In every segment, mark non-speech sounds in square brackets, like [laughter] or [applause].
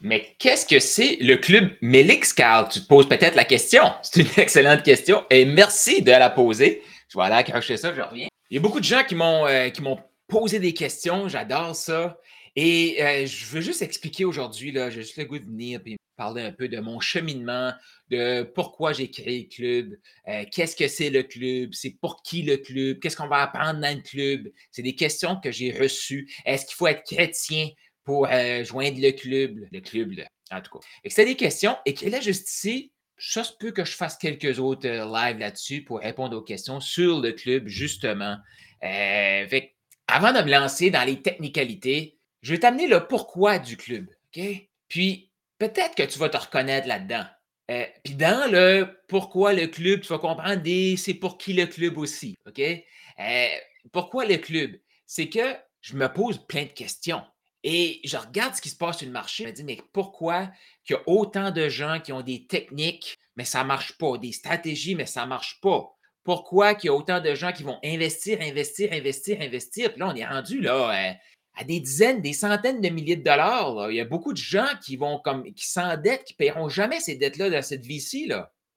Mais qu'est-ce que c'est le club Mélix, Carl? Tu te poses peut-être la question. C'est une [laughs] excellente question et merci de la poser. Je vais aller accrocher ça, je reviens. Il y a beaucoup de gens qui m'ont euh, posé des questions. J'adore ça. Et euh, je veux juste expliquer aujourd'hui, j'ai juste le goût de venir et parler un peu de mon cheminement, de pourquoi j'ai créé le club, euh, qu'est-ce que c'est le club, c'est pour qui le club, qu'est-ce qu'on va apprendre dans le club. C'est des questions que j'ai reçues. Est-ce qu'il faut être chrétien? Pour euh, joindre le club, le club, en tout cas. C'est des questions et qu'il est juste ici. Ça se peut que je fasse quelques autres lives là-dessus pour répondre aux questions sur le club, justement. avant de me lancer dans les technicalités, je vais t'amener le pourquoi du club. OK? Puis peut-être que tu vas te reconnaître là-dedans. Euh, puis dans le pourquoi le club, tu vas comprendre des c'est pour qui le club aussi. OK? Euh, pourquoi le club? C'est que je me pose plein de questions. Et je regarde ce qui se passe sur le marché. Je me dis, mais pourquoi il y a autant de gens qui ont des techniques, mais ça ne marche pas, des stratégies, mais ça ne marche pas? Pourquoi il y a autant de gens qui vont investir, investir, investir, investir? Puis là, on est rendu là, euh, à des dizaines, des centaines de milliers de dollars. Il y a beaucoup de gens qui vont comme qui s'endettent, qui ne paieront jamais ces dettes-là dans cette vie-ci,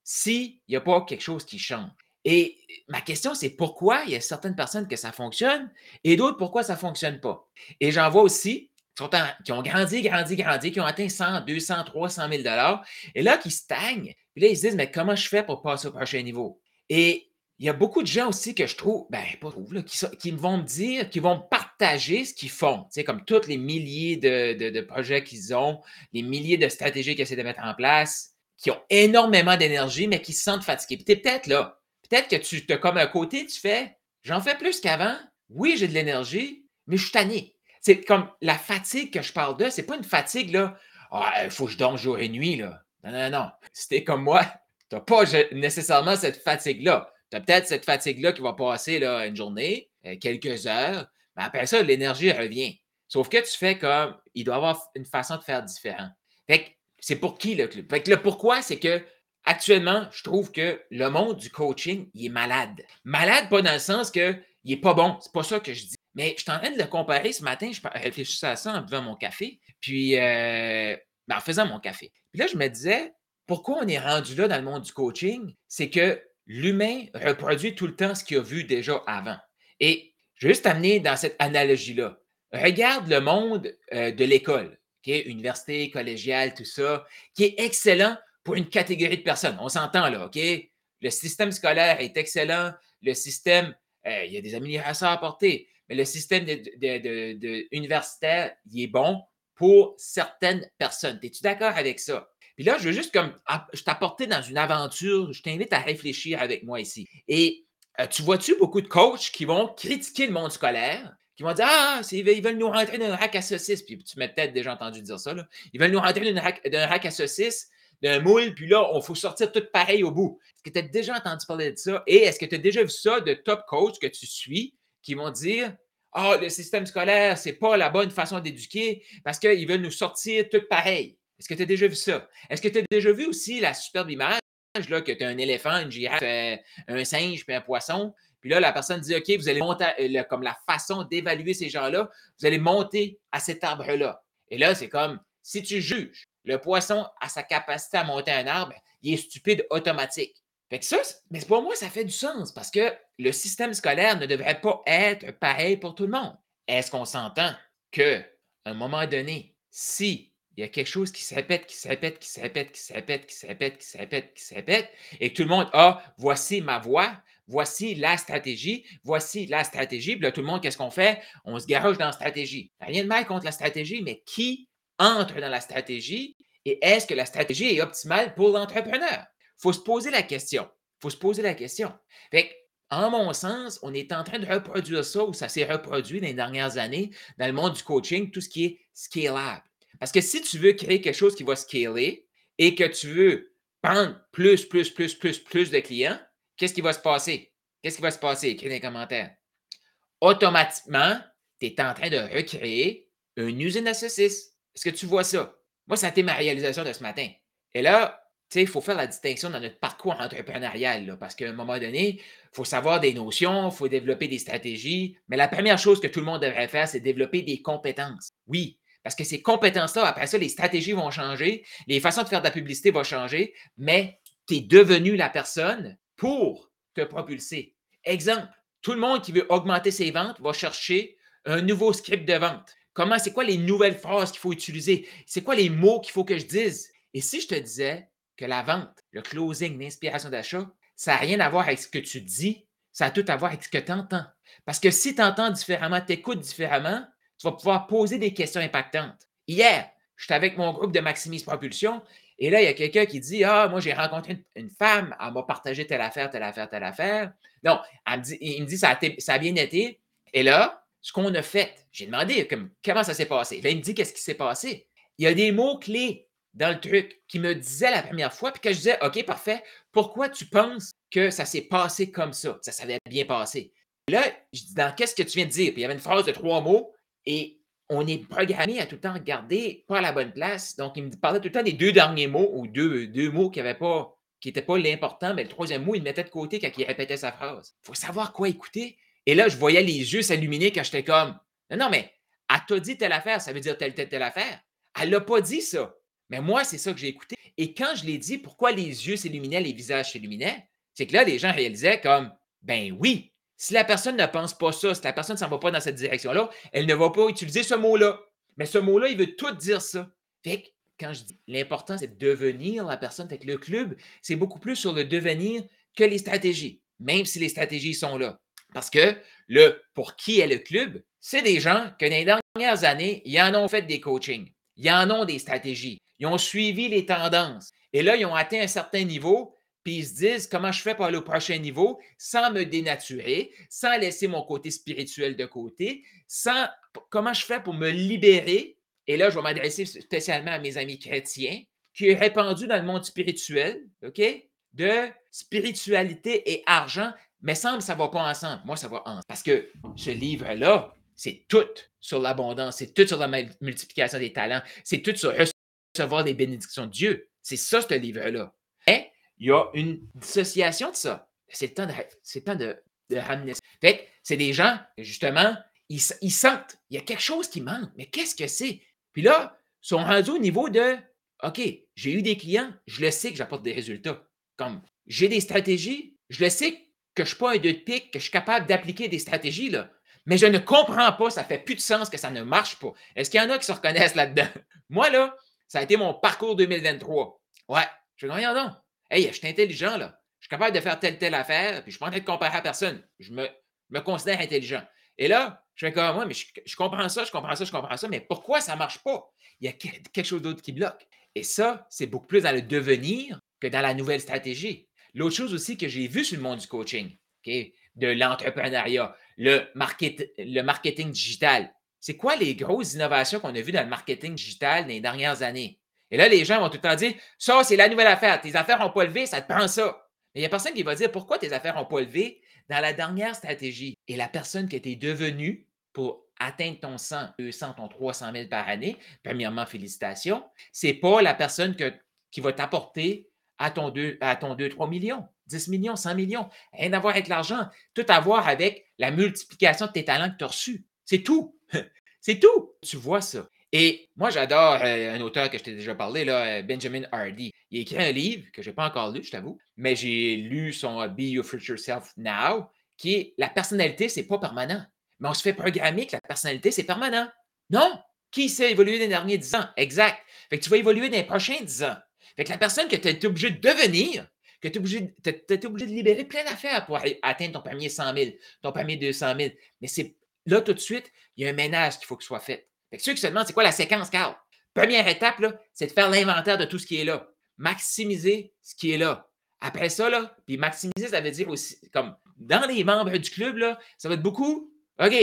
s'il n'y a pas quelque chose qui change. Et ma question, c'est pourquoi il y a certaines personnes que ça fonctionne et d'autres pourquoi ça ne fonctionne pas? Et j'en vois aussi qui, ont grandi, grandi, grandi, qui ont atteint 100, 200, 300 000 dollars et là, qui stagnent. Puis là, ils se disent, mais comment je fais pour passer au prochain niveau? Et il y a beaucoup de gens aussi que je trouve, ben, pas trouve, là, qui, vont me dire, qui vont partager ce qu'ils font. Tu sais, comme tous les milliers de, projets qu'ils ont, les milliers de stratégies qu'ils essaient de mettre en place, qui ont énormément d'énergie, mais qui se sentent fatigués. Puis peut-être là. Peut-être que tu as comme un côté, tu fais, j'en fais plus qu'avant. Oui, j'ai de l'énergie, mais je suis tanné. C'est comme la fatigue que je parle de, c'est pas une fatigue, là. Ah, il faut que je dorme jour et nuit, là. Non, non, non. Si t'es comme moi, [laughs] tu n'as pas nécessairement cette fatigue-là. Tu as peut-être cette fatigue-là qui va passer là, une journée, euh, quelques heures, mais après ça, l'énergie revient. Sauf que tu fais comme, il doit avoir une façon de faire différent. Fait que c'est pour qui le club? Fait que le pourquoi, c'est que actuellement, je trouve que le monde du coaching, il est malade. Malade, pas dans le sens qu'il n'est pas bon. C'est pas ça que je dis. Mais je suis en train de le comparer ce matin. Je réfléchissais à ça en buvant mon café. Puis, euh, ben, en faisant mon café. Puis là, je me disais, pourquoi on est rendu là dans le monde du coaching? C'est que l'humain reproduit tout le temps ce qu'il a vu déjà avant. Et je vais juste amener dans cette analogie-là. Regarde le monde euh, de l'école, université, collégiale, tout ça, qui est excellent pour une catégorie de personnes. On s'entend là, OK? Le système scolaire est excellent. Le système, euh, il y a des améliorations à apporter, le système universitaire, il est bon pour certaines personnes. Es-tu d'accord avec ça? Puis là, je veux juste comme je t'apporter dans une aventure, je t'invite à réfléchir avec moi ici. Et euh, tu vois-tu beaucoup de coachs qui vont critiquer le monde scolaire, qui vont dire Ah, ils veulent nous rentrer d'un rack à saucisse. Puis tu m'as peut-être déjà entendu dire ça. Là. Ils veulent nous rentrer d'un rack, rack, à saucisse, d'un moule, puis là, on faut sortir tout pareil au bout. Est-ce que tu as déjà entendu parler de ça? Et est-ce que tu as déjà vu ça de top coachs que tu suis? Qui vont dire Ah, le système scolaire, c'est pas la bonne façon d'éduquer parce qu'ils veulent nous sortir tout pareil. Est-ce que tu as déjà vu ça? Est-ce que tu as déjà vu aussi la superbe image là, que tu as un éléphant, une girafe, euh, un singe puis un poisson? Puis là, la personne dit OK, vous allez monter, euh, comme la façon d'évaluer ces gens-là, vous allez monter à cet arbre-là. Et là, c'est comme si tu juges le poisson à sa capacité à monter un arbre, il est stupide automatique. Fait que ça, mais pour moi, ça fait du sens parce que le système scolaire ne devrait pas être pareil pour tout le monde. Est-ce qu'on s'entend qu'à un moment donné, si il y a quelque chose qui se répète, qui se répète, qui se répète, qui se répète, qui se répète, qui se répète, qui se répète, et tout le monde a voici ma voix, voici la stratégie, voici la stratégie. Puis là, tout le monde, qu'est-ce qu'on fait? On se garoche dans la stratégie. Rien de mal contre la stratégie, mais qui entre dans la stratégie et est-ce que la stratégie est optimale pour l'entrepreneur? Faut se poser la question. Faut se poser la question. Fait en mon sens, on est en train de reproduire ça ou ça s'est reproduit dans les dernières années dans le monde du coaching, tout ce qui est scalable. Parce que si tu veux créer quelque chose qui va scaler et que tu veux prendre plus, plus, plus, plus, plus de clients, qu'est-ce qui va se passer? Qu'est-ce qui va se passer? Écris dans les commentaires. Automatiquement, tu es en train de recréer une usine à saucisses. Est-ce que tu vois ça? Moi, ça a été ma réalisation de ce matin. Et là, il faut faire la distinction dans notre parcours entrepreneurial, parce qu'à un moment donné, il faut savoir des notions, il faut développer des stratégies. Mais la première chose que tout le monde devrait faire, c'est développer des compétences. Oui, Parce que ces compétences-là, après ça, les stratégies vont changer, les façons de faire de la publicité vont changer, mais tu es devenu la personne pour te propulser. Exemple, tout le monde qui veut augmenter ses ventes va chercher un nouveau script de vente. Comment, c'est quoi les nouvelles phrases qu'il faut utiliser? C'est quoi les mots qu'il faut que je dise? Et si je te disais que la vente, le closing, l'inspiration d'achat, ça n'a rien à voir avec ce que tu dis, ça a tout à voir avec ce que tu entends. Parce que si tu entends différemment, tu écoutes différemment, tu vas pouvoir poser des questions impactantes. Hier, j'étais avec mon groupe de Maximise Propulsion et là, il y a quelqu'un qui dit Ah, moi, j'ai rencontré une, femme, elle m'a partagé telle affaire, telle affaire, telle affaire. Non, il me dit ça a, ça bien été. Et là, ce qu'on a fait, j'ai demandé comme, comment ça s'est passé. Là, il me dit qu'est-ce qui s'est passé. Il y a des mots-clés dans le truc qui me disaient la première fois, puis que je disais OK, parfait, pourquoi tu penses que ça s'est passé comme ça? Ça s'avait bien passé. là, je dis dans qu'est-ce que tu viens de dire? Puis il y avait une phrase de trois mots et on est programmé à tout le temps regarder pas à la bonne place. Donc, il me parlait tout le temps des deux derniers mots ou deux, mots qui n'avaient pas qui pas l'important, mais le troisième mot, il mettait de côté quand il répétait sa phrase. Il faut savoir quoi écouter. Et là, je voyais les yeux s'illuminer quand j'étais comme Non, non, mais elle t'a dit telle affaire, ça veut dire telle, telle, telle affaire. Elle l'a pas dit ça. Mais moi, c'est ça que j'ai écouté. Et quand je l'ai dit, pourquoi les yeux s'illuminaient, les visages s'illuminaient, c'est que là, les gens réalisaient comme Ben oui, si la personne ne pense pas ça, si la personne ne s'en va pas dans cette direction-là, elle ne va pas utiliser ce mot-là. Mais ce mot-là, il veut tout dire ça. Fait que quand je dis l'important, c'est de devenir la personne. Fait que le club, c'est beaucoup plus sur le devenir que les stratégies, même si les stratégies sont là. Parce que le pour qui est le club, c'est des gens que dans les dernières années, ils en ont fait des coachings, ils en ont des stratégies, ils ont suivi les tendances. Et là, ils ont atteint un certain niveau, puis ils se disent comment je fais pour aller au prochain niveau sans me dénaturer, sans laisser mon côté spirituel de côté, sans comment je fais pour me libérer? Et là, je vais m'adresser spécialement à mes amis chrétiens, qui est répandu dans le monde spirituel, OK? De spiritualité et argent, mais semble ça ne va pas ensemble. Moi, ça va ensemble. Parce que ce livre-là, c'est tout sur l'abondance, c'est tout sur la multiplication des talents, c'est tout sur recevoir des bénédictions de Dieu. C'est ça, ce livre-là. Et il y a une dissociation de ça. C'est le temps de, c'est temps de, ramener ça. Fait c'est des gens, justement, ils, sentent, il y a quelque chose qui manque, mais qu'est-ce que c'est? Puis là, ils sont rendus au niveau de OK, j'ai eu des clients, je le sais que j'apporte des résultats. Comme j'ai des stratégies, je le sais que je ne suis pas un deux de pique, que je suis capable d'appliquer des stratégies, là. Mais je ne comprends pas, ça fait plus de sens que ça ne marche pas. Est-ce qu'il y en a qui se reconnaissent là-dedans? [laughs] Moi, là, ça a été mon parcours 2023. Ouais, je dis, rien donc. Hey, je suis intelligent, là. Je suis capable de faire telle, telle affaire, puis je ne suis pas comparer à personne. Je me, considère intelligent. Et là, je fais comme moi, mais je, comprends ça, je comprends ça, je comprends ça, mais pourquoi ça ne marche pas? Il y a quelque chose d'autre qui bloque. Et ça, c'est beaucoup plus dans le devenir que dans la nouvelle stratégie. L'autre chose aussi que j'ai vu sur le monde du coaching, de l'entrepreneuriat, le, le marketing digital. C'est quoi les grosses innovations qu'on a vues dans le marketing digital dans les dernières années? Et là, les gens vont tout le temps dire Ça, c'est la nouvelle affaire. Tes affaires n'ont pas levé, ça te prend ça. Mais il n'y a personne qui va dire pourquoi tes affaires n'ont pas levé dans la dernière stratégie. Et la personne qui était devenue pour atteindre ton 100, 200, ton 300 000 par année, premièrement, félicitations, ce n'est pas la personne qui va t'apporter à ton 2, à ton 2, 3 millions, 10 millions, 100 millions. Rien à voir avec l'argent. Tout à voir avec la multiplication de tes talents que tu as reçus. C'est tout. [laughs] C'est tout. Tu vois ça. Et moi, j'adore euh, un auteur que je t'ai déjà parlé, là, euh, Benjamin Hardy. Il a écrit un livre que je n'ai pas encore lu, je t'avoue, mais j'ai lu son Be Your Future Self Now, qui est la personnalité, c'est pas permanent. Mais on se fait programmer que la personnalité, c'est permanent. Non! Qui sait évoluer dans les derniers 10 ans? Exact. Fait que tu vas évoluer dans les prochains 10 ans. Fait que la personne que tu es obligé de devenir, que tu es obligé, obligé de libérer plein d'affaires pour atteindre ton premier 100 000, ton premier 200 000. Mais c'est là, tout de suite, il y a un ménage qu'il faut que soit fait. Que ceux qui se demandent, c'est quoi la séquence, Carl? Première étape, c'est de faire l'inventaire de tout ce qui est là. Maximiser ce qui est là. Après ça, là, puis maximiser, ça veut dire aussi, comme dans les membres du club, ça va être beaucoup. OK,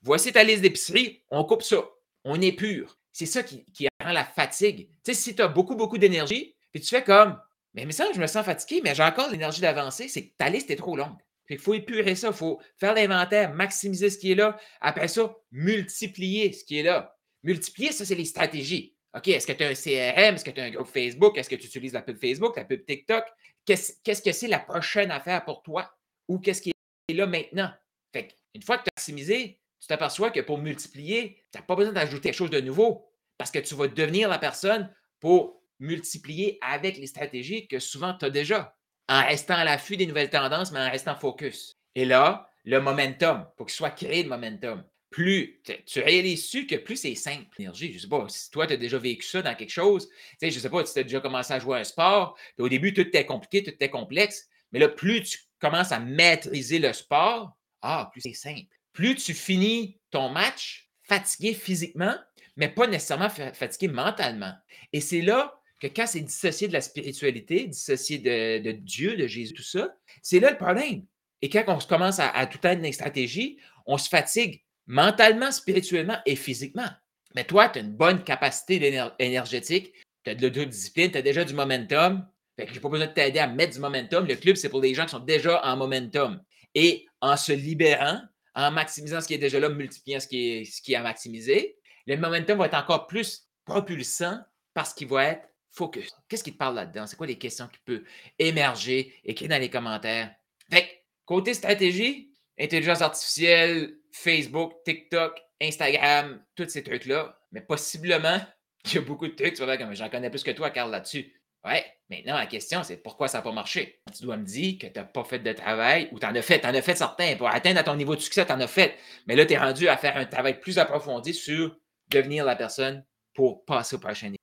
voici ta liste d'épicerie, on coupe ça. On est pur. C'est ça qui, rend la fatigue. Tu sais, si tu as beaucoup, beaucoup d'énergie, puis tu fais comme, mais, mais ça, je me sens fatigué, mais j'ai encore l'énergie d'avancer, c'est que ta liste est trop longue. Il faut épurer ça, il faut faire l'inventaire, maximiser ce qui est là. Après ça, multiplier ce qui est là. Multiplier, ça, c'est les stratégies. OK, est-ce que tu as un CRM? Est-ce que tu as un groupe Facebook? Est-ce que tu utilises la pub Facebook, la pub TikTok? Qu'est-ce que c'est la prochaine affaire pour toi? Ou qu'est-ce qui est là maintenant? Fait une fois que tu as maximisé, tu t'aperçois que pour multiplier, tu n'as pas besoin d'ajouter quelque chose de nouveau. Parce que tu vas devenir la personne pour multiplier avec les stratégies que souvent tu as déjà, en restant à l'affût des nouvelles tendances, mais en restant focus. Et là, le momentum, pour qu'il soit créé le momentum. Plus tu réalises-tu que plus c'est simple, l'énergie. Je sais pas, si toi, tu as déjà vécu ça dans quelque chose, tu sais, je sais pas, tu as déjà commencé à jouer à un sport, au début, tout était compliqué, tout était complexe, mais là, plus tu commences à maîtriser le sport, ah, plus c'est simple. Plus tu finis ton match fatigué physiquement, mais pas nécessairement fatigué mentalement. Et c'est là que quand c'est dissocié de la spiritualité, dissocié de, Dieu, de Jésus, tout ça, c'est là le problème. Et quand on commence à, tout être une stratégie, on se fatigue mentalement, spirituellement et physiquement. Mais toi, tu as une bonne capacité énergétique, tu as de l'autodiscipline, tu as déjà du momentum. Fait que j'ai pas besoin de t'aider à mettre du momentum. Le club, c'est pour les gens qui sont déjà en momentum. Et en se libérant, en maximisant ce qui est déjà là, multipliant ce qui est, ce qui est à maximiser, le momentum va être encore plus propulsant parce qu'il va être focus. Qu'est-ce qui te parle là-dedans? C'est quoi les questions qui peuvent émerger? Écris dans les commentaires? Fait côté stratégie, intelligence artificielle, Facebook, TikTok, Instagram, tous ces trucs-là, mais possiblement [laughs] qu'il y a beaucoup de trucs, tu vas comme j'en connais plus que toi, Carl, là-dessus. Ouais, maintenant la question, c'est pourquoi ça n'a pas marché? Tu dois me dire que tu n'as pas fait de travail ou tu en as fait, tu en as fait certains. Pour atteindre ton niveau de succès, tu en as fait. Mais là, tu es rendu à faire un travail plus approfondi sur devenir la personne pour passer au prochain niveau.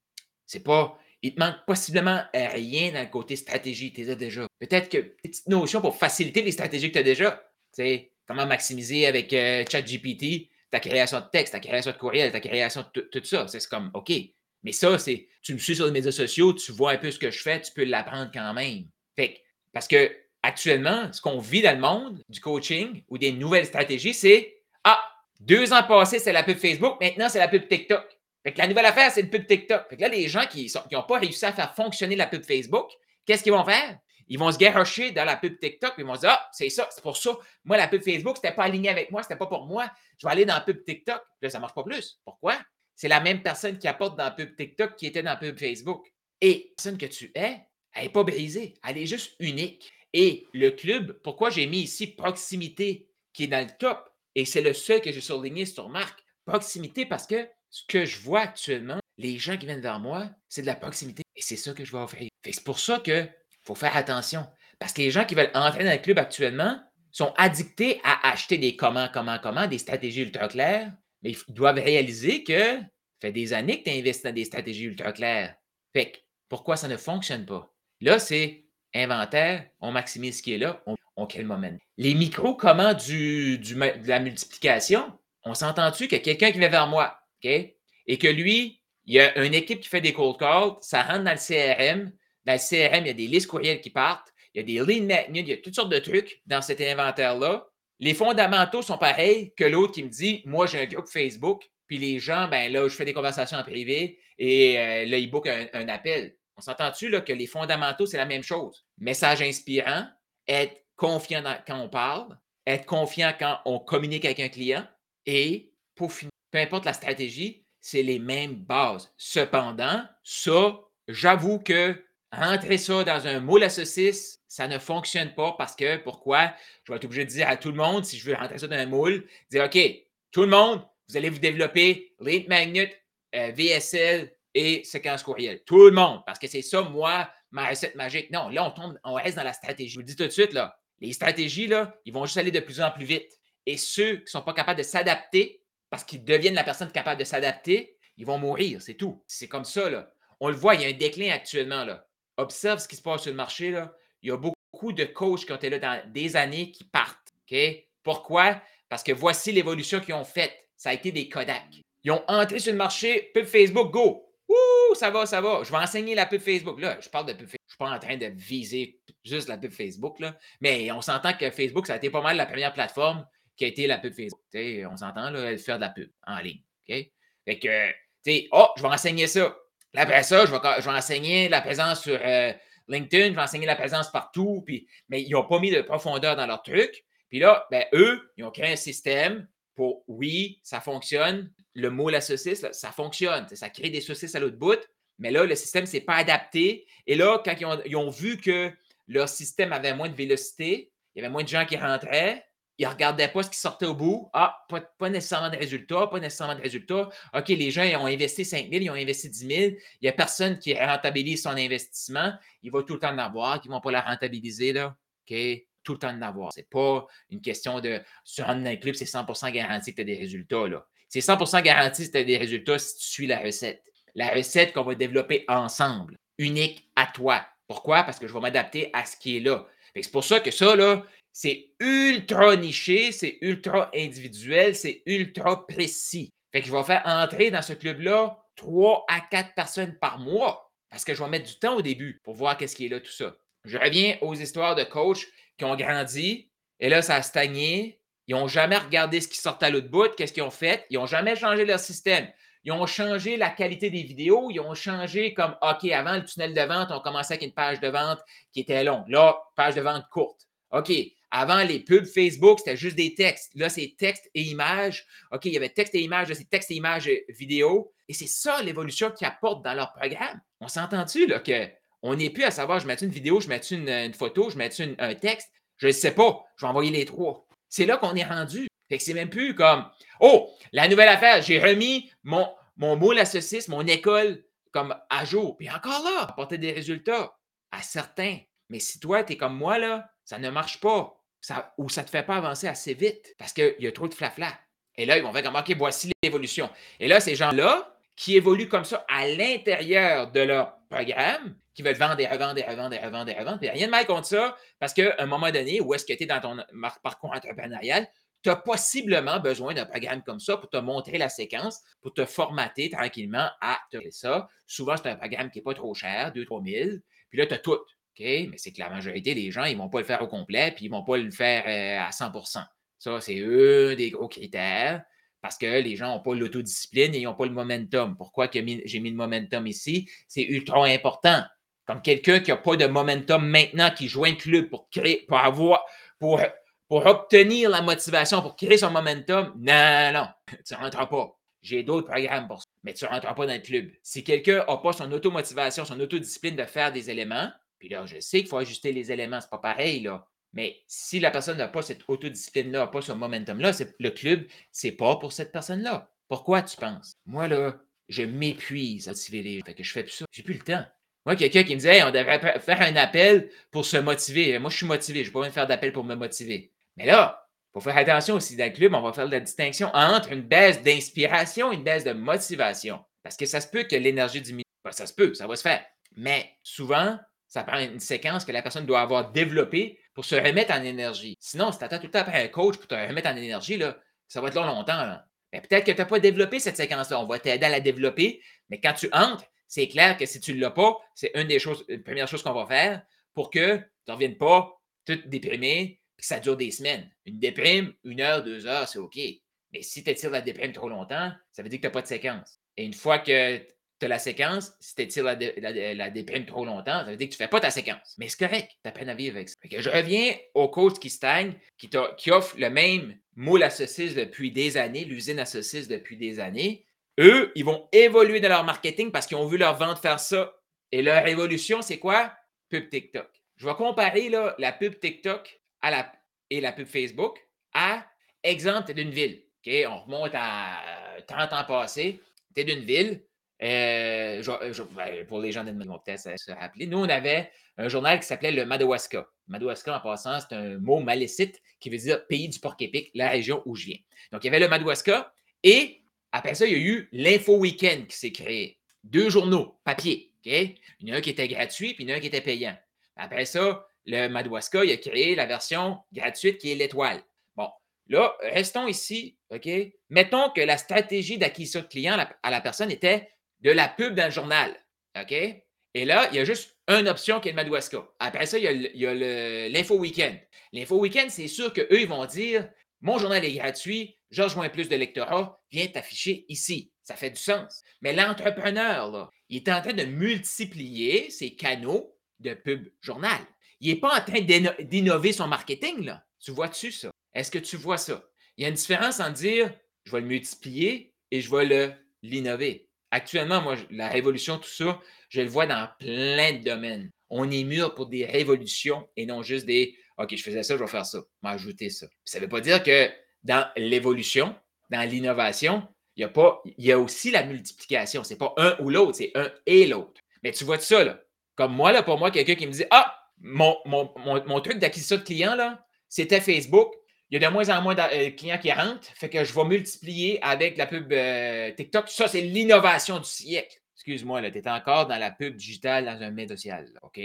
C'est pas il te manque possiblement rien dans le côté stratégie. Tu as déjà. Peut-être que des petites notions pour faciliter les stratégies que tu as déjà. Tu sais, comment maximiser avec euh, ChatGPT ta création de texte, ta création de courriel, ta création de tout ça. C'est comme, OK. Mais ça, c'est, tu me suis sur les médias sociaux, tu vois un peu ce que je fais, tu peux l'apprendre quand même. Fait parce que actuellement, ce qu'on vit dans le monde du coaching ou des nouvelles stratégies, c'est Ah, deux ans passés, c'est la pub Facebook, maintenant c'est la pub TikTok. Fait que la nouvelle affaire, c'est le pub TikTok. Fait que là, les gens qui n'ont pas réussi à faire fonctionner la pub Facebook, qu'est-ce qu'ils vont faire? Ils vont se garrocher dans la pub TikTok, et ils vont dire Ah, c'est ça, c'est pour ça. Moi, la pub Facebook, ce n'était pas aligné avec moi, ce n'était pas pour moi. Je vais aller dans la pub TikTok. Là, ça ne marche pas plus. Pourquoi? C'est la même personne qui apporte dans la pub TikTok qui était dans la pub Facebook. Et la personne que tu es, elle n'est pas brisée. Elle est juste unique. Et le club, pourquoi j'ai mis ici proximité qui est dans le top, et c'est le seul que j'ai surligné sur marque. Proximité parce que ce que je vois actuellement, les gens qui viennent vers moi, c'est de la proximité. Et c'est ça que je vais offrir. C'est pour ça qu'il faut faire attention. Parce que les gens qui veulent entrer dans le club actuellement sont addictés à acheter des comment, comment, comment, des stratégies ultra claires, mais ils doivent réaliser que ça fait des années que tu investis dans des stratégies ultra claires. Fait que pourquoi ça ne fonctionne pas? Là, c'est inventaire, on maximise ce qui est là, on, crée le moment. Les micros, comment du, de la multiplication, on s'entend-tu que quelqu'un qui vient vers moi, et que lui, il y a une équipe qui fait des cold calls, ça rentre dans le CRM. Dans le CRM, il y a des listes courriels qui partent, il y a des lead magnets, il y a toutes sortes de trucs dans cet inventaire-là. Les fondamentaux sont pareils que l'autre qui me dit Moi, j'ai un groupe Facebook, puis les gens, ben là, je fais des conversations en privé et euh, là, ils bookent un, appel. On s'entend-tu que les fondamentaux, c'est la même chose? Message inspirant, être confiant quand on parle, être confiant quand on communique avec un client et pour finir, peu importe la stratégie, c'est les mêmes bases. Cependant, ça, j'avoue que rentrer ça dans un moule à saucisse, ça ne fonctionne pas parce que pourquoi? Je vais être obligé de dire à tout le monde, si je veux rentrer ça dans un moule, dire OK, tout le monde, vous allez vous développer lead magnet, euh, VSL et séquence courriel. Tout le monde, parce que c'est ça, moi, ma recette magique. Non, là, on tombe, on reste dans la stratégie. Je vous le dis tout de suite, là, les stratégies, là, ils vont juste aller de plus en plus vite. Et ceux qui ne sont pas capables de s'adapter parce qu'ils deviennent la personne capable de s'adapter, ils vont mourir, c'est tout. C'est comme ça, là. On le voit, il y a un déclin actuellement, là. Observe ce qui se passe sur le marché, là. Il y a beaucoup de coachs qui ont été là dans des années qui partent. OK? Pourquoi? Parce que voici l'évolution qu'ils ont faite. Ça a été des Kodak. Ils ont entré sur le marché, pub Facebook, go! Ouh, ça va, ça va. Je vais enseigner la pub Facebook. Là, je parle de pub Facebook. Je ne suis pas en train de viser juste la pub Facebook, là. Mais on s'entend que Facebook, ça a été pas mal la première plateforme qui a été la pub Facebook. on s'entend, là, faire de la pub en ligne. Fait que, oh, je vais enseigner ça. après ça, je vais, je vais enseigner la présence sur euh, LinkedIn, je vais enseigner la présence partout, mais ils n'ont pas mis de profondeur dans leur truc. Puis là, ben, eux, ils ont créé un système pour, oui, ça fonctionne. Le mot la saucisse, ça fonctionne. Ça crée des saucisses à l'autre bout. Mais là, le système ne s'est pas adapté. Et là, quand ils ont, ils ont, vu que leur système avait moins de vélocité, il y avait moins de gens qui rentraient, il ne regardait pas ce qui sortait au bout. Ah, pas, nécessairement de résultats, pas nécessairement de résultats. OK, les gens ils ont investi 5 000, ils ont investi 10 000. Il n'y a personne qui rentabilise son investissement. Il va tout le temps en avoir, qui ne vont pas la rentabiliser. Là. OK, tout le temps en avoir. Ce n'est pas une question de sur un club, c'est 100% garanti que tu as des résultats. C'est 100% garanti que tu as des résultats si tu suis la recette. La recette qu'on va développer ensemble, unique à toi. Pourquoi? Parce que je vais m'adapter à ce qui est là. C'est pour ça que ça, là, c'est ultra niché, c'est ultra individuel, c'est ultra précis. Fait que je vais faire entrer dans ce club-là trois à quatre personnes par mois parce que je vais mettre du temps au début pour voir qu'est-ce qui est là, tout ça. Je reviens aux histoires de coachs qui ont grandi et là, ça a stagné. Ils n'ont jamais regardé ce qui sortait à l'autre bout, qu'est-ce qu'ils ont fait? Ils n'ont jamais changé leur système. Ils ont changé la qualité des vidéos. Ils ont changé comme, OK, avant le tunnel de vente, on commençait avec une page de vente qui était longue. Là, page de vente courte. OK, avant, les pubs Facebook, c'était juste des textes. Là, c'est texte et images. OK, il y avait texte et images. Là, c'est texte et images euh, vidéo. Et c'est ça l'évolution qu'ils apportent dans leur programme. On s'entend-tu là qu'on n'est plus à savoir, je mets une vidéo, je mets une, une photo, je mets un texte? Je ne sais pas. Je vais envoyer les trois. C'est là qu'on est rendu. C'est même plus comme Oh, la nouvelle affaire, j'ai remis mon, mon moule à saucisse, mon école comme à jour. Puis encore là, apporter des résultats à certains. Mais si toi, tu es comme moi, là, ça ne marche pas ou ça ne te fait pas avancer assez vite parce qu'il y a trop de flafla. Et là, ils vont faire comme, OK, voici l'évolution. Et là, ces gens-là qui évoluent comme ça à l'intérieur de leur programme, qui veulent vendre et revendre et revendre et revendre et revendre, puis rien de mal contre ça, parce qu'à un moment donné, où est-ce que tu es dans ton parcours entrepreneurial, tu as possiblement besoin d'un programme comme ça pour te montrer la séquence, pour te formater tranquillement à te ça. Souvent, c'est un programme qui n'est pas trop cher, 2-3 000. Puis là, tu as tout. Mais c'est que la majorité des gens, ils ne vont pas le faire au complet, puis ils ne vont pas le faire euh, à 100% Ça, c'est eux des gros critères parce que les gens n'ont pas l'autodiscipline et ils n'ont pas le momentum. Pourquoi j'ai mis le momentum ici? C'est ultra important. Comme quelqu'un qui n'a pas de momentum maintenant, qui joint un club pour créer, pour avoir, pour, pour obtenir la motivation, pour créer son momentum, non, non, [laughs] tu ne rentres pas. J'ai d'autres programmes pour ça, mais tu ne rentres pas dans le club. Si quelqu'un n'a pas son automotivation, son autodiscipline de faire des éléments, puis là, je sais qu'il faut ajuster les éléments, c'est pas pareil, là. Mais si la personne n'a pas cette autodiscipline-là, pas ce momentum-là, le club, c'est pas pour cette personne-là. Pourquoi tu penses? Moi, là, je m'épuise à motiver les. Fait que je fais plus ça. J'ai plus le temps. Moi, quelqu'un qui me disait, on devrait faire un appel pour se motiver. Moi, je suis motivé. Je n'ai pas besoin de faire d'appel pour me motiver. Mais là, il faut faire attention aussi dans le club. On va faire la distinction entre une baisse d'inspiration et une baisse de motivation. Parce que ça se peut que l'énergie diminue. Ben, ça se peut, ça va se faire. Mais souvent, ça prend une séquence que la personne doit avoir développée pour se remettre en énergie. Sinon, si tu attends tout le temps après un coach pour te remettre en énergie, là, ça va être long longtemps. Mais peut-être que tu n'as pas développé cette séquence-là. On va t'aider à la développer. Mais quand tu entres, c'est clair que si tu ne l'as pas, c'est une des choses, une première chose qu'on va faire pour que tu ne reviennes pas tout déprimé que ça dure des semaines. Une déprime, une heure, deux heures, c'est OK. Mais si tu étires la déprime trop longtemps, ça veut dire que tu n'as pas de séquence. Et une fois que tu as la séquence, si tu étires la, déprime trop longtemps, ça veut dire que tu ne fais pas ta séquence. Mais c'est correct, tu as peine à vivre avec ça. je reviens au coach qui stagne, qui, qui offre le même moule à saucisse depuis des années, l'usine à saucisse depuis des années. Eux, ils vont évoluer dans leur marketing parce qu'ils ont vu leur vente faire ça. Et leur évolution, c'est quoi? Pub TikTok. Je vais comparer là, la pub TikTok à la, et la pub Facebook à exemple d'une ville. On remonte à 30 ans passés. Tu es d'une ville, euh, ben, pour les gens de vont peut-être se rappeler. Nous, on avait un journal qui s'appelait le Madawaska. Madawaska, en passant, c'est un mot malécite qui veut dire pays du porc-épic, la région où je viens. Donc, il y avait le Madawaska et après ça, il y a eu l'Info Weekend qui s'est créé. Deux journaux, papier. Il y en a un qui était gratuit, puis il y en a un qui était payant. Après ça, le Madawaska, il a créé la version gratuite qui est l'étoile. Bon, là, restons ici, OK? Mettons que la stratégie d'acquisition de clients à la personne était de la pub dans le journal. OK? Et là, il y a juste une option qui est le Madawaska. Après ça, il y a l'info week-end. L'info week-end, c'est sûr qu'eux, ils vont dire Mon journal est gratuit, je rejoins plus de lectorat, viens t'afficher ici. Ça fait du sens. Mais l'entrepreneur, il est en train de multiplier ses canaux de pub journal. Il n'est pas en train d'innover son marketing, là. Tu vois-tu ça? Est-ce que tu vois ça? Il y a une différence en dire je vais le multiplier et je vais l'innover actuellement, moi, la révolution, tout ça, je le vois dans plein de domaines. On est mûr pour des révolutions et non juste des OK, je faisais ça, je vais faire ça. M'ajouter ça. Ça ne veut pas dire que dans l'évolution, dans l'innovation, il y, a aussi la multiplication. Ce n'est pas un ou l'autre, c'est un et l'autre. Mais tu vois ça, là. Comme moi, là, pour moi, quelqu'un qui me dit Ah, mon, mon, truc d'acquisition de clients, là, c'était Facebook. Il y a de moins en moins de euh, clients qui rentrent. Fait que je vais multiplier avec la pub euh, TikTok. Ça, c'est l'innovation du siècle. Excuse-moi, là, tu es encore dans la pub digitale dans un média social. OK?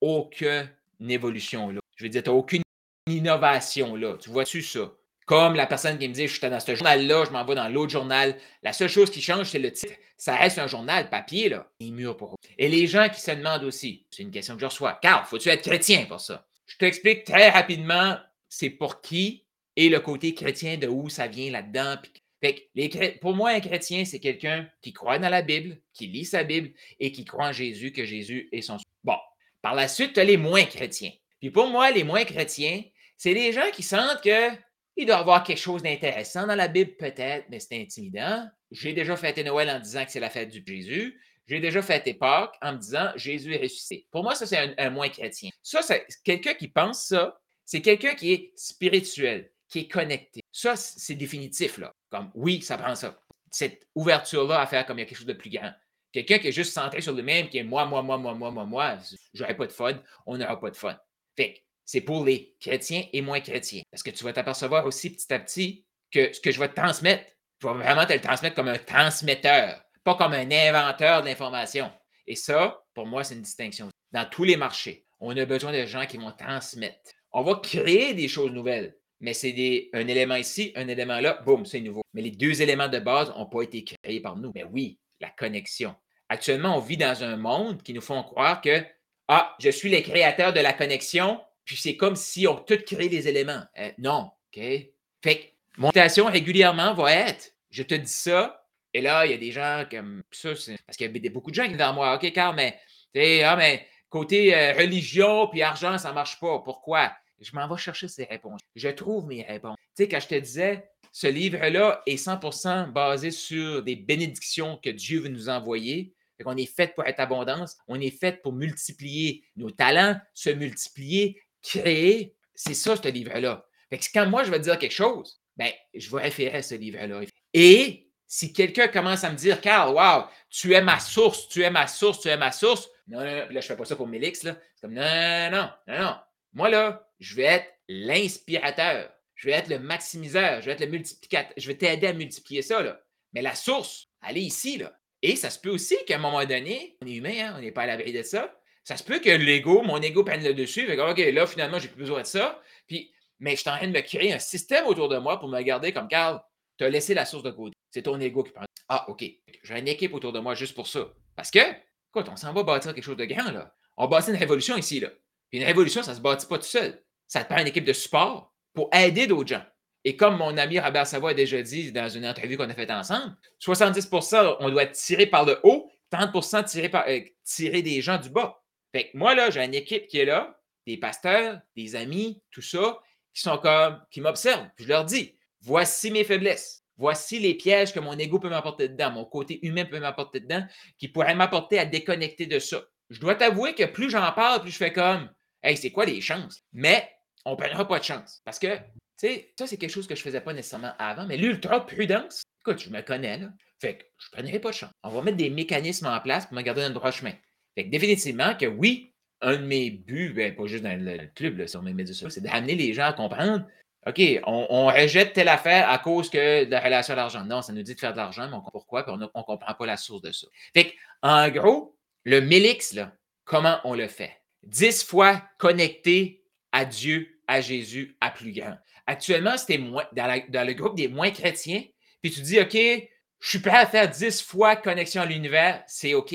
Aucune évolution là. Je veux dire, tu n'as aucune innovation là. Tu vois-tu ça? Comme la personne qui me dit, je suis dans ce journal-là, je m'en vais dans l'autre journal. La seule chose qui change, c'est le titre. Ça reste un journal papier, là. Et mûr pour Et les gens qui se demandent aussi, c'est une question que je reçois. Carl, faut-tu être chrétien pour ça? Je t'explique très rapidement, c'est pour qui et le côté chrétien de où ça vient là-dedans. Fait les, pour moi, un chrétien, c'est quelqu'un qui croit dans la Bible, qui lit sa Bible et qui croit en Jésus, que Jésus est son. Bon, par la suite, tu as les moins chrétiens. Puis pour moi, les moins chrétiens, c'est les gens qui sentent que il doit y avoir quelque chose d'intéressant dans la Bible, peut-être, mais c'est intimidant. J'ai déjà fêté Noël en disant que c'est la fête du Jésus. J'ai déjà fêté Pâques en me disant Jésus est ressuscité. Pour moi, ça, c'est un, moins chrétien. Ça, c'est quelqu'un qui pense ça, c'est quelqu'un qui est spirituel, qui est connecté. Ça, c'est définitif, là. Comme oui, ça prend ça. Cette ouverture-là à faire comme il y a quelque chose de plus grand. Quelqu'un qui est juste centré sur le même, qui est moi, moi, moi, moi, moi, moi, moi, j'aurais pas de fun, on n'aura pas de fun. Fait c'est pour les chrétiens et moins chrétiens. Parce que tu vas t'apercevoir aussi petit à petit que ce que je vais te transmettre, je vais vraiment te le transmettre comme un transmetteur, pas comme un inventeur d'informations. Et ça, pour moi, c'est une distinction. Dans tous les marchés, on a besoin de gens qui vont transmettre. On va créer des choses nouvelles, mais c'est un élément ici, un élément là, boum, c'est nouveau. Mais les deux éléments de base n'ont pas été créés par nous. Mais oui, la connexion. Actuellement, on vit dans un monde qui nous font croire que, ah, je suis le créateur de la connexion, puis c'est comme si on tout créé des éléments. Euh, non, OK? Fait que mon régulièrement va être, je te dis ça, et là, il y a des gens comme ça, parce qu'il y a beaucoup de gens qui disent moi, OK, Carl, mais, ah, mais côté euh, religion puis argent, ça ne marche pas. Pourquoi? Je m'en vais chercher ces réponses. Je trouve mes réponses. Tu sais, quand je te disais, ce livre-là est 100% basé sur des bénédictions que Dieu veut nous envoyer. On est fait pour être abondance, on est fait pour multiplier nos talents, se multiplier, créer, c'est ça, ce livre-là. Quand moi, je vais dire quelque chose, ben, je vais référer à ce livre-là. Et si quelqu'un commence à me dire, Carl, wow, tu es ma source, tu es ma source, tu es ma source, non, non, là, je fais pas ça pour Mélix, là. C'est comme, non, non, non, non. Moi, là, je vais être l'inspirateur. Je vais être le maximiseur. Je vais être le multiplicateur. Je vais t'aider à multiplier ça, là. Mais la source, elle est ici, là. Et ça se peut aussi qu'à un moment donné, on est humain, hein, on n'est pas à l'abri de ça. Ça se peut que l'ego, mon ego prenne le dessus. Fait OK, là, finalement, j'ai plus besoin de ça. Puis, mais je suis en train de me créer un système autour de moi pour me garder comme Carl, tu as laissé la source de côté. C'est ton ego qui prend. Ah, OK. J'ai une équipe autour de moi juste pour ça. Parce que, écoute, on s'en va bâtir quelque chose de grand, là. On bâtit une révolution ici, là. Puis une révolution, ça ne se bâtit pas tout seul. Ça te prend une équipe de support pour aider d'autres gens. Et comme mon ami Robert Savoie a déjà dit dans une entrevue qu'on a faite ensemble, 70% on doit tiré par le haut, 30% tiré, par, euh, tirer des gens du bas. Fait que moi, là, j'ai une équipe qui est là, des pasteurs, des amis, tout ça, qui sont comme, qui m'observent. je leur dis, voici mes faiblesses. Voici les pièges que mon ego peut m'apporter dedans, mon côté humain peut m'apporter dedans, qui pourrait m'apporter à déconnecter de ça. Je dois t'avouer que plus j'en parle, plus je fais comme, hey, c'est quoi les chances? Mais on ne prendra pas de chance. Parce que, tu sais, ça, c'est quelque chose que je ne faisais pas nécessairement avant, mais l'ultra-prudence, écoute, je me connais, là. Fait que je ne prendrai pas de chance. On va mettre des mécanismes en place pour me garder dans le droit chemin définitivement que oui, un de mes buts, ben, pas juste dans le club, sur mes médias sociaux, c'est d'amener les gens à comprendre OK, on, rejette telle affaire à cause que de la relation à l'argent. Non, ça nous dit de faire de l'argent, mais pourquoi, puis on ne comprend pas la source de ça. Fait en gros, le Mélix, là, comment on le fait? Dix fois connecté à Dieu, à Jésus, à plus grand. Actuellement, c'était moins, dans, dans, le groupe des moins chrétiens, puis tu dis, OK, je suis prêt à faire dix fois connexion à l'univers, c'est OK.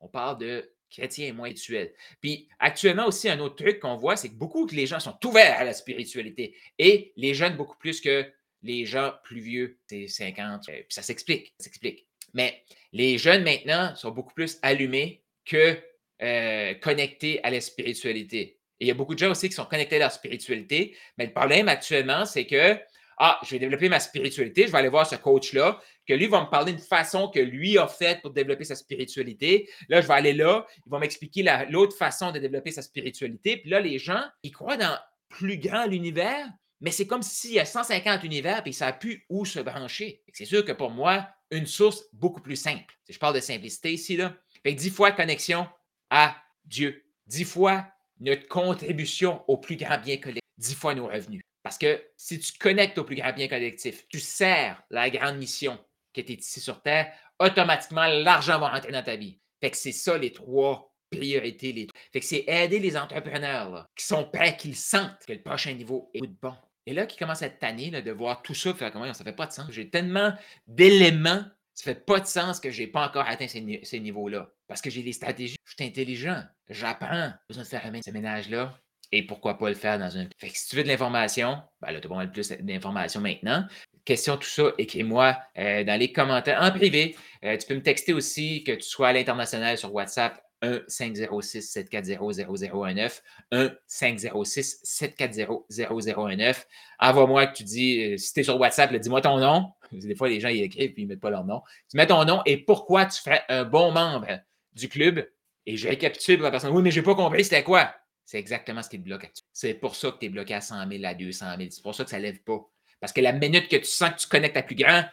On parle de chrétiens moins spirituels. Puis actuellement aussi, un autre truc qu'on voit, c'est que beaucoup de les gens sont ouverts à la spiritualité et les jeunes beaucoup plus que les gens plus vieux, c'est 50. Euh, puis ça s'explique, ça s'explique. Mais les jeunes maintenant sont beaucoup plus allumés que euh, connectés à la spiritualité. Et il y a beaucoup de gens aussi qui sont connectés à la spiritualité, mais le problème actuellement, c'est que Ah, je vais développer ma spiritualité, je vais aller voir ce coach-là, que lui va me parler d'une façon que lui a faite pour développer sa spiritualité. Là, je vais aller là, il va m'expliquer l'autre façon de développer sa spiritualité. Puis là, les gens, ils croient dans plus grand l'univers, mais c'est comme s'il y a 150 univers et ne savent plus où se brancher. C'est sûr que pour moi, une source beaucoup plus simple. Je parle de simplicité ici, là. Fait 10 fois connexion à Dieu. 10 fois notre contribution au plus grand bien collectif. 10 fois nos revenus. Parce que si tu connectes au plus grand bien collectif, tu sers la grande mission qui était ici sur Terre, automatiquement, l'argent va rentrer dans ta vie. Fait que c'est ça les trois priorités. Les... Fait que c'est aider les entrepreneurs qui sont prêts, qui sentent que le prochain niveau est bon. Et là, qui commence à être tanné de voir tout ça, faire comment ça fait pas de sens. J'ai tellement d'éléments, ça fait pas de sens que j'ai pas encore atteint ces, niveaux-là. Parce que j'ai des stratégies, je suis intelligent, j'apprends, besoin de faire ce ménage-là. Et pourquoi pas le faire dans un. Fait que si tu veux de l'information, ben là, tu as plus d'informations maintenant. Question, tout ça, écris-moi euh, dans les commentaires en privé. Euh, tu peux me texter aussi que tu sois à l'international sur WhatsApp 1-506-740-0019. 1-506-740-0019. Envoie-moi que tu dis, euh, si tu es sur WhatsApp, dis-moi ton nom. Des fois, les gens ils écrivent et ils ne mettent pas leur nom. Tu mets ton nom et pourquoi tu ferais un bon membre du club. Et je récapitule pour la personne. Oui, mais je n'ai pas compris c'était quoi? C'est exactement ce qui te bloque C'est pour ça que tu es bloqué à 100 000, à 200 000. C'est pour ça que ça ne lève pas. Parce que la minute que tu sens que tu connectes à plus grand,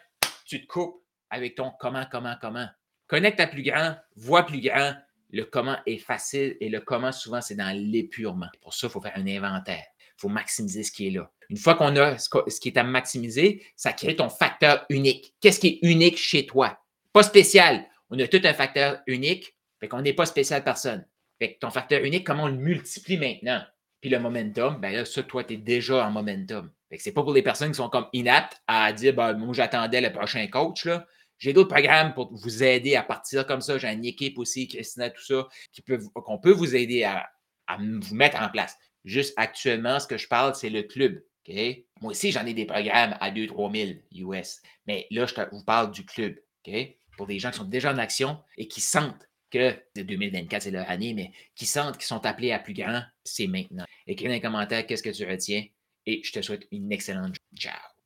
tu te coupes avec ton comment, comment, comment. Connecte à plus grand, vois plus grand, le comment est facile et le comment, souvent, c'est dans l'épurement. Pour ça, il faut faire un inventaire. Il faut maximiser ce qui est là. Une fois qu'on a ce qui est à maximiser, ça crée ton facteur unique. Qu'est-ce qui est unique chez toi? Pas spécial. On a tout un facteur unique, fait qu'on n'est pas spécial personne. Fait que ton facteur unique, comment on le multiplie maintenant? Puis le momentum, ben là, ça, toi, tu es déjà en momentum. Fait que c'est pas pour les personnes qui sont comme inaptes à dire, ben, moi, j'attendais le prochain coach, là. J'ai d'autres programmes pour vous aider à partir comme ça. J'ai une équipe aussi, Christina, tout ça, qui peut, qu'on peut vous aider à, vous mettre en place. Juste actuellement, ce que je parle, c'est le club. Moi aussi, j'en ai des programmes à 2-3 000 US. Mais là, je vous parle du club. Pour des gens qui sont déjà en action et qui sentent que 2024, c'est leur année, mais qui sentent qu'ils sont appelés à plus grand, c'est maintenant. Écris dans les commentaires qu'est-ce que tu retiens et je te souhaite une excellente journée. Ciao.